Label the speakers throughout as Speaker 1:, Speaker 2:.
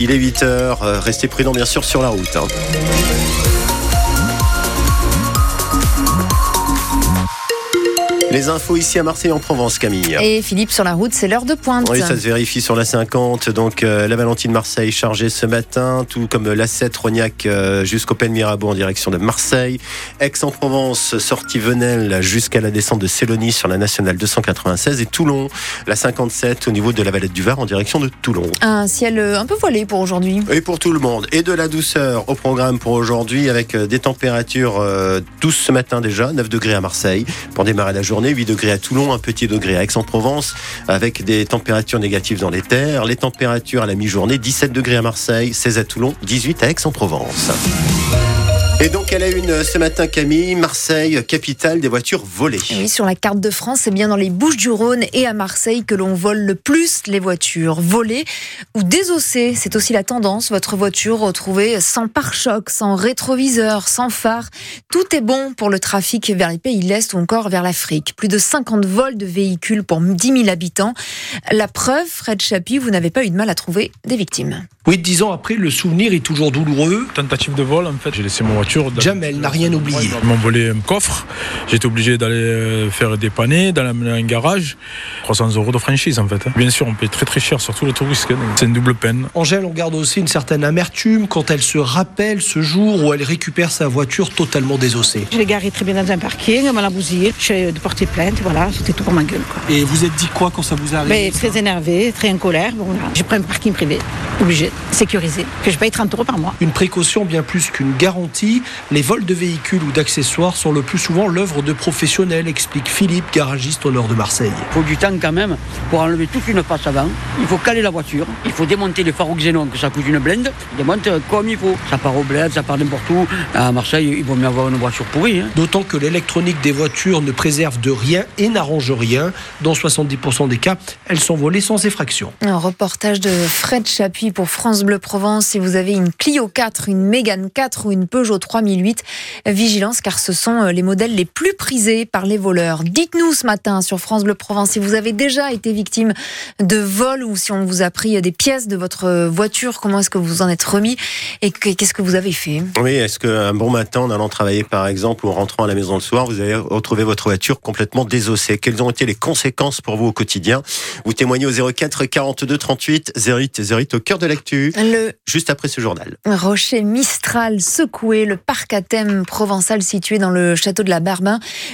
Speaker 1: Il est 8h, restez prudents bien sûr sur la route. hein. Les infos ici à Marseille en Provence, Camille.
Speaker 2: Et Philippe, sur la route, c'est l'heure de pointe.
Speaker 1: Oui, ça se vérifie sur la 50. Donc, euh, la Valentine Marseille chargée ce matin, tout comme la 7 Rognac euh, jusqu'au Pen Mirabeau en direction de Marseille. Aix-en-Provence, sortie Venelle jusqu'à la descente de Célonie sur la nationale 296. Et Toulon, la 57 au niveau de la Valette du Var en direction de Toulon.
Speaker 2: Un ciel euh, un peu voilé pour aujourd'hui.
Speaker 1: Et pour tout le monde. Et de la douceur au programme pour aujourd'hui avec des températures douces ce matin déjà, 9 degrés à Marseille pour démarrer la journée, 8 degrés à Toulon, un petit degré à Aix-en-Provence avec des températures négatives dans les terres. Les températures à la mi-journée, 17 degrés à Marseille, 16 à Toulon, 18 à Aix-en-Provence. Et donc elle a une ce matin Camille, Marseille, capitale des voitures volées.
Speaker 2: Et Oui, sur la carte de France, c'est bien dans les Bouches du Rhône et à Marseille que l'on vole le plus les voitures. Volées ou désossées, c'est aussi la tendance. Votre voiture retrouvée sans pare-choc, sans rétroviseur, sans phare. Tout est bon pour le trafic vers les pays de l'Est ou encore vers l'Afrique. Plus de 50 vols de véhicules pour 10 000 habitants. La preuve, Fred Chapuis, vous n'avez pas eu de mal à trouver des victimes.
Speaker 3: Oui, dix ans après, le souvenir est toujours douloureux.
Speaker 4: Tentative de vol, en fait, j'ai laissé ma voiture.
Speaker 3: Jamel n'a rien oublié.
Speaker 4: Ils m'ont volé un coffre. J'étais obligé d'aller euh, faire dépanner, d'aller amener à un garage. 300 euros de franchise, en fait. hein. Bien sûr, on paye très très cher, surtout le tourisme. hein. C'est une double peine.
Speaker 3: Angèle, on garde aussi une certaine amertume quand elle se rappelle ce jour où elle récupère sa voiture totalement désossée.
Speaker 5: Je l'ai garé très bien dans un parking, elle m'a bousillé. Je suis de porter plainte, voilà, c'était tout pour ma gueule. Quoi.
Speaker 3: Et vous êtes dit quoi quand ça vous arrive
Speaker 5: Mais très énervée, très en colère. Bon, voilà. J'ai pris un parking privé, obligé, sécurisé, que je paye 30 euros par mois.
Speaker 3: Une précaution bien plus qu'une garantie. Les vols de véhicules ou d'accessoires sont le plus souvent l'œuvre de professionnels, explique Philippe, garagiste au nord de Marseille.
Speaker 6: Il faut du temps quand même pour enlever toute une passe avant. Il faut caler la voiture. Il faut démonter les phares xénon, que ça coûte une blinde. Il démonte comme il faut. Ça part au bled, ça part n'importe où. À Marseille, il vaut mieux avoir une voiture pourrie. hein.
Speaker 3: D'autant que l'électronique des voitures ne préserve de rien et n'arrange rien. Dans 70% des cas, elles sont volées sans effraction.
Speaker 2: Un reportage de Fred Chapuis pour France Bleu Provence. Si vous avez une Clio 4, une Mégane 4 ou une Peugeot 3008, vigilance car ce sont euh, les modèles les plus prisés par les voleurs. Dites-nous ce matin sur France Bleu Provence si vous avez déjà été victime de vol ou si on vous a pris des pièces de votre voiture, comment est-ce que vous en êtes remis et que- qu'est-ce que vous avez fait?
Speaker 1: Oui, est-ce qu'un bon matin, en allant travailler par exemple ou en rentrant à la maison le soir, vous avez retrouvé votre voiture complètement désossée. Quelles ont été les conséquences pour vous au quotidien? Vous témoignez au 04 42 38 08 08 au cœur de l'actu,
Speaker 2: Le
Speaker 1: juste après ce journal.
Speaker 2: Rocher Mistral secoué, le parc à thème provençal situé dans le château de la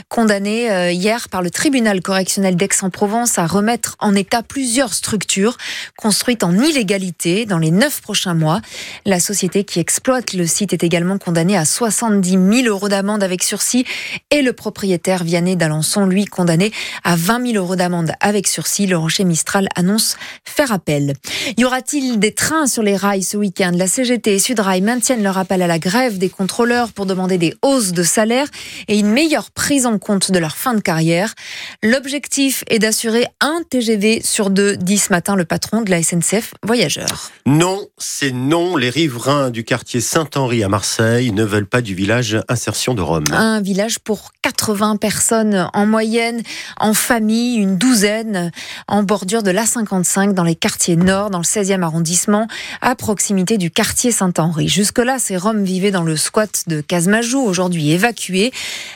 Speaker 2: Condamné euh, hier par le tribunal correctionnel d'Aix-en-Provence à remettre en état plusieurs structures construites en illégalité dans les neuf prochains mois. La société qui exploite le site est également condamnée à 70 000 euros d'amende avec sursis et le propriétaire Vianney d'Alençon, lui, condamné à 20 000 euros d'amende avec sursis. Le Rocher Mistral annonce faire appel. Y aura-t-il des trains sur les rails ce week-end? La CGT et Sudrail maintiennent leur appel à la grève des contrôleurs pour demander des hausses de salaire et une meilleure prise en compte de leur fin de carrière. L'objectif est d'assurer un TGV sur deux, dit ce matin le patron de la SNCF Voyageurs.
Speaker 1: Non, c'est non. Les riverains du quartier Saint-Henri à Marseille ne veulent pas du village Insertion de Rome.
Speaker 2: Un village pour 80 personnes en moyenne, en famille, une douzaine, en bordure de l'A55 dans les quartiers nord, dans le 16e arrondissement, à proximité du quartier Saint-Henri. Jusque-là, ces Roms vivaient dans le squat de Casmajou, aujourd'hui évacués.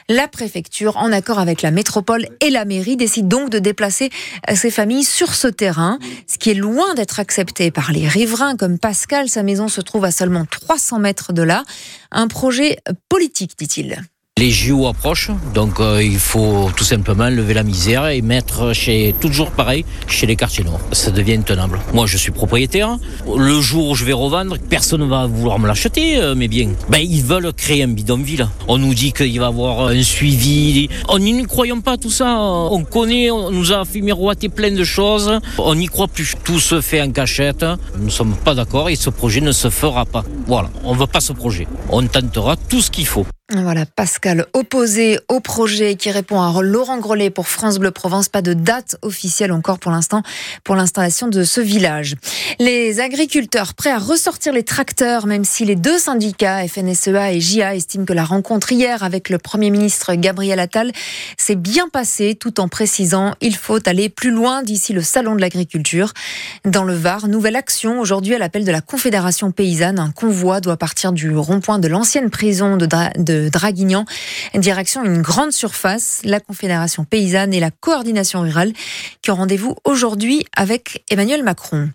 Speaker 2: La préfecture, en accord avec la métropole et la mairie, décide donc de déplacer ces familles sur ce terrain, ce qui est loin d'être accepté par les riverains comme Pascal. Sa maison se trouve à seulement 300 mètres de là. Un projet politique, dit-il.
Speaker 7: Les JO approchent, donc euh, il faut tout simplement lever la misère et mettre chez toujours pareil chez les quartiers nord. Ça devient intenable. Moi, je suis propriétaire. Le jour où je vais revendre, personne ne va vouloir me l'acheter, euh, mes biens. Ben, ils veulent créer un bidonville. On nous dit qu'il va y avoir un suivi. On n'y croyons pas tout ça. On connaît, on nous a fait miroiter plein de choses. On n'y croit plus. Tout se fait en cachette. Nous ne sommes pas d'accord et ce projet ne se fera pas. Voilà, on ne veut pas ce projet. On tentera tout ce qu'il faut.
Speaker 2: Voilà, Pascal, opposé au projet qui répond à Laurent Grellet pour France Bleu Provence. Pas de date officielle encore pour l'instant pour l'installation de ce village. Les agriculteurs prêts à ressortir les tracteurs, même si les deux syndicats, FNSEA et JA, estiment que la rencontre hier avec le Premier ministre Gabriel Attal s'est bien passée, tout en précisant il faut aller plus loin d'ici le salon de l'agriculture. Dans le Var, nouvelle action aujourd'hui à l'appel de la Confédération paysanne. Un convoi doit partir du rond-point de l'ancienne prison de, de Draguignan. Direction une grande surface, la Confédération paysanne et la coordination rurale qui ont rendez-vous aujourd'hui avec Emmanuel Macron.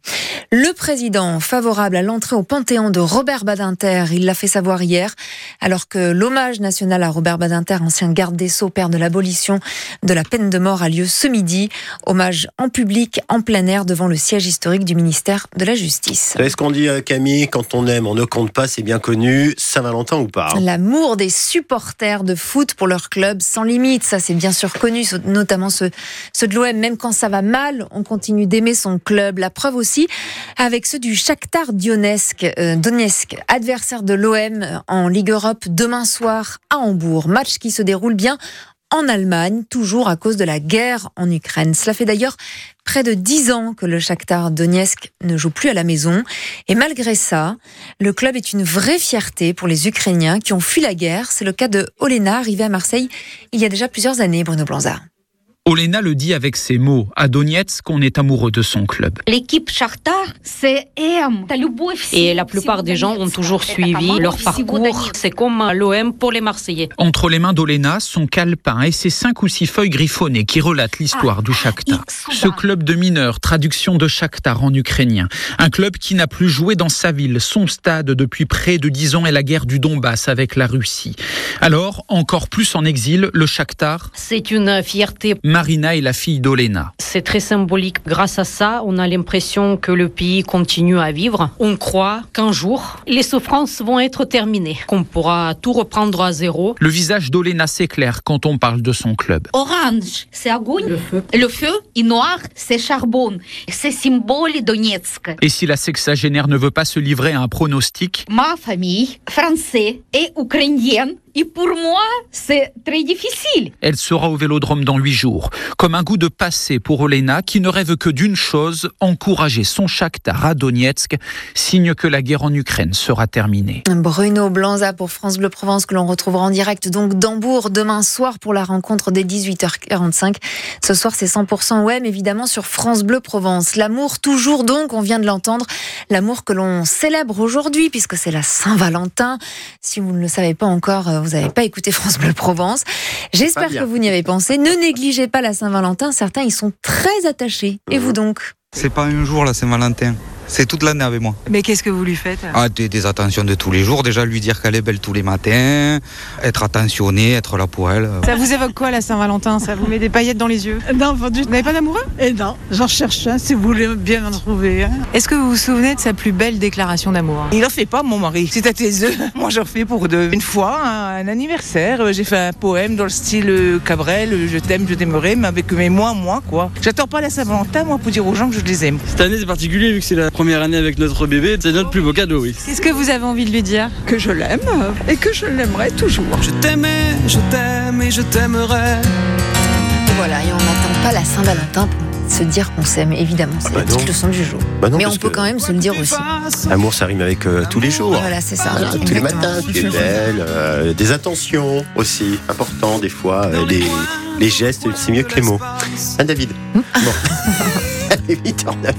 Speaker 2: Le président favorable à l'entrée au Panthéon de Robert Badinter, il l'a fait savoir hier, alors que l'hommage national à Robert Badinter, ancien garde des Sceaux, père de l'abolition de la peine de mort, a lieu ce midi. Hommage en public, en plein air, devant le siège historique du ministère de la Justice.
Speaker 1: est ce qu'on dit, euh, Camille, quand on aime, on ne compte pas, c'est bien connu. Saint-Valentin ou pas
Speaker 2: L'amour des supporters de foot pour leur club sans limite, ça c'est bien sûr connu, notamment ceux, de l'OM. Même quand ça va mal, on continue d'aimer son club. La preuve aussi avec ceux du Shakhtar Donetsk, euh, Donetsk adversaire de l'OM en Ligue Europe demain soir à Hambourg. Match qui se déroule bien en Allemagne, toujours à cause de la guerre en Ukraine. Cela fait d'ailleurs près de dix ans que le Shakhtar Donetsk ne joue plus à la maison. Et malgré ça, le club est une vraie fierté pour les Ukrainiens qui ont fui la guerre. C'est le cas de Olena, arrivé à Marseille il y a déjà plusieurs années, Bruno Blanzard.
Speaker 8: Olena le dit avec ses mots. À Donetsk, qu'on est amoureux de son club.
Speaker 9: L'équipe Shakhtar, c'est
Speaker 10: Et la plupart des gens ont toujours suivi leur parcours. C'est comme l'OM pour les Marseillais.
Speaker 8: Entre les mains d'Olena, son calepin et ses cinq ou six feuilles griffonnées qui relatent l'histoire du Shakhtar. Ce club de mineurs, traduction de Shakhtar en ukrainien. Un club qui n'a plus joué dans sa ville, son stade depuis près de dix ans et la guerre du Donbass avec la Russie. Alors, encore plus en exil, le Shakhtar.
Speaker 10: C'est une fierté.
Speaker 8: Marina est la fille d'Olena.
Speaker 10: C'est très symbolique. Grâce à ça, on a l'impression que le pays continue à vivre. On croit qu'un jour, les souffrances vont être terminées, qu'on pourra tout reprendre à zéro.
Speaker 8: Le visage d'Olena s'éclaire quand on parle de son club.
Speaker 9: Orange, c'est Agoun.
Speaker 10: Le feu.
Speaker 9: Le feu, et noir, c'est charbon. C'est symbole Donetsk.
Speaker 8: Et si la sexagénaire ne veut pas se livrer à un pronostic?
Speaker 9: Ma famille, française et ukrainienne, et pour moi, c'est très difficile.
Speaker 8: Elle sera au vélodrome dans huit jours. Comme un goût de passé pour Olena, qui ne rêve que d'une chose, encourager son Shakhtar à Donetsk, signe que la guerre en Ukraine sera terminée.
Speaker 2: Bruno Blanza pour France Bleu Provence, que l'on retrouvera en direct donc d'Hambourg demain soir pour la rencontre des 18h45. Ce soir, c'est 100% OM, évidemment, sur France Bleu Provence. L'amour, toujours donc, on vient de l'entendre, l'amour que l'on célèbre aujourd'hui, puisque c'est la Saint-Valentin. Si vous ne le savez pas encore, euh, vous n'avez pas écouté France Bleu Provence. J'espère que vous n'y avez pensé. Ne négligez pas la Saint-Valentin. Certains y sont très attachés. Et vous donc?
Speaker 11: C'est pas un jour la Saint-Valentin. C'est toute l'année avec moi.
Speaker 12: Mais qu'est-ce que vous lui faites
Speaker 11: ah, des, attentions de tous les jours. Déjà, lui dire qu'elle est belle tous les matins, être attentionné, être là pour elle.
Speaker 12: Ça vous évoque quoi la Saint-Valentin? Ça vous met des paillettes dans les yeux?
Speaker 13: Non,
Speaker 12: Vous n'avez pas d'amoureux?
Speaker 13: Eh non, j'en cherche un si vous voulez bien en trouver. Hein.
Speaker 12: Est-ce que vous vous souvenez de sa plus belle déclaration d'amour?
Speaker 13: Il en fait pas, mon mari. C'est à tes œufs. Moi, j'en fais pour deux. Une fois, un, anniversaire, j'ai fait un poème dans le style euh, Cabrel, euh, je t'aime, je t'aimerai, mais avec mes moi, moi, quoi. J'attends pas la Saint-Valentin, moi, pour dire aux gens que je les aime.
Speaker 14: Cette année, c'est particulier vu que c'est la première année avec notre bébé, c'est notre plus beau cadeau, oui.
Speaker 12: Qu'est-ce que vous avez envie de lui dire
Speaker 13: Que je l'aime et que je l'aimerai toujours.
Speaker 15: Je t'aimais, je t'aime et je t'aimerai.
Speaker 2: Voilà, et on n'attend pas la Saint-Valentin pour se dire qu'on s'aime, évidemment. C'est ah bah la petite leçon du jour. Bah Mais on peut quand même se le dire aussi.
Speaker 1: L'amour, ça rime avec euh, tous les jours.
Speaker 2: Voilà, c'est ça.
Speaker 1: tous les matins, tu es belle. Euh, des attentions aussi, important des fois. Euh, les, les, gestes, c'est mieux que les mots. Hein, David
Speaker 2: hmm.
Speaker 1: Bon. 8h09.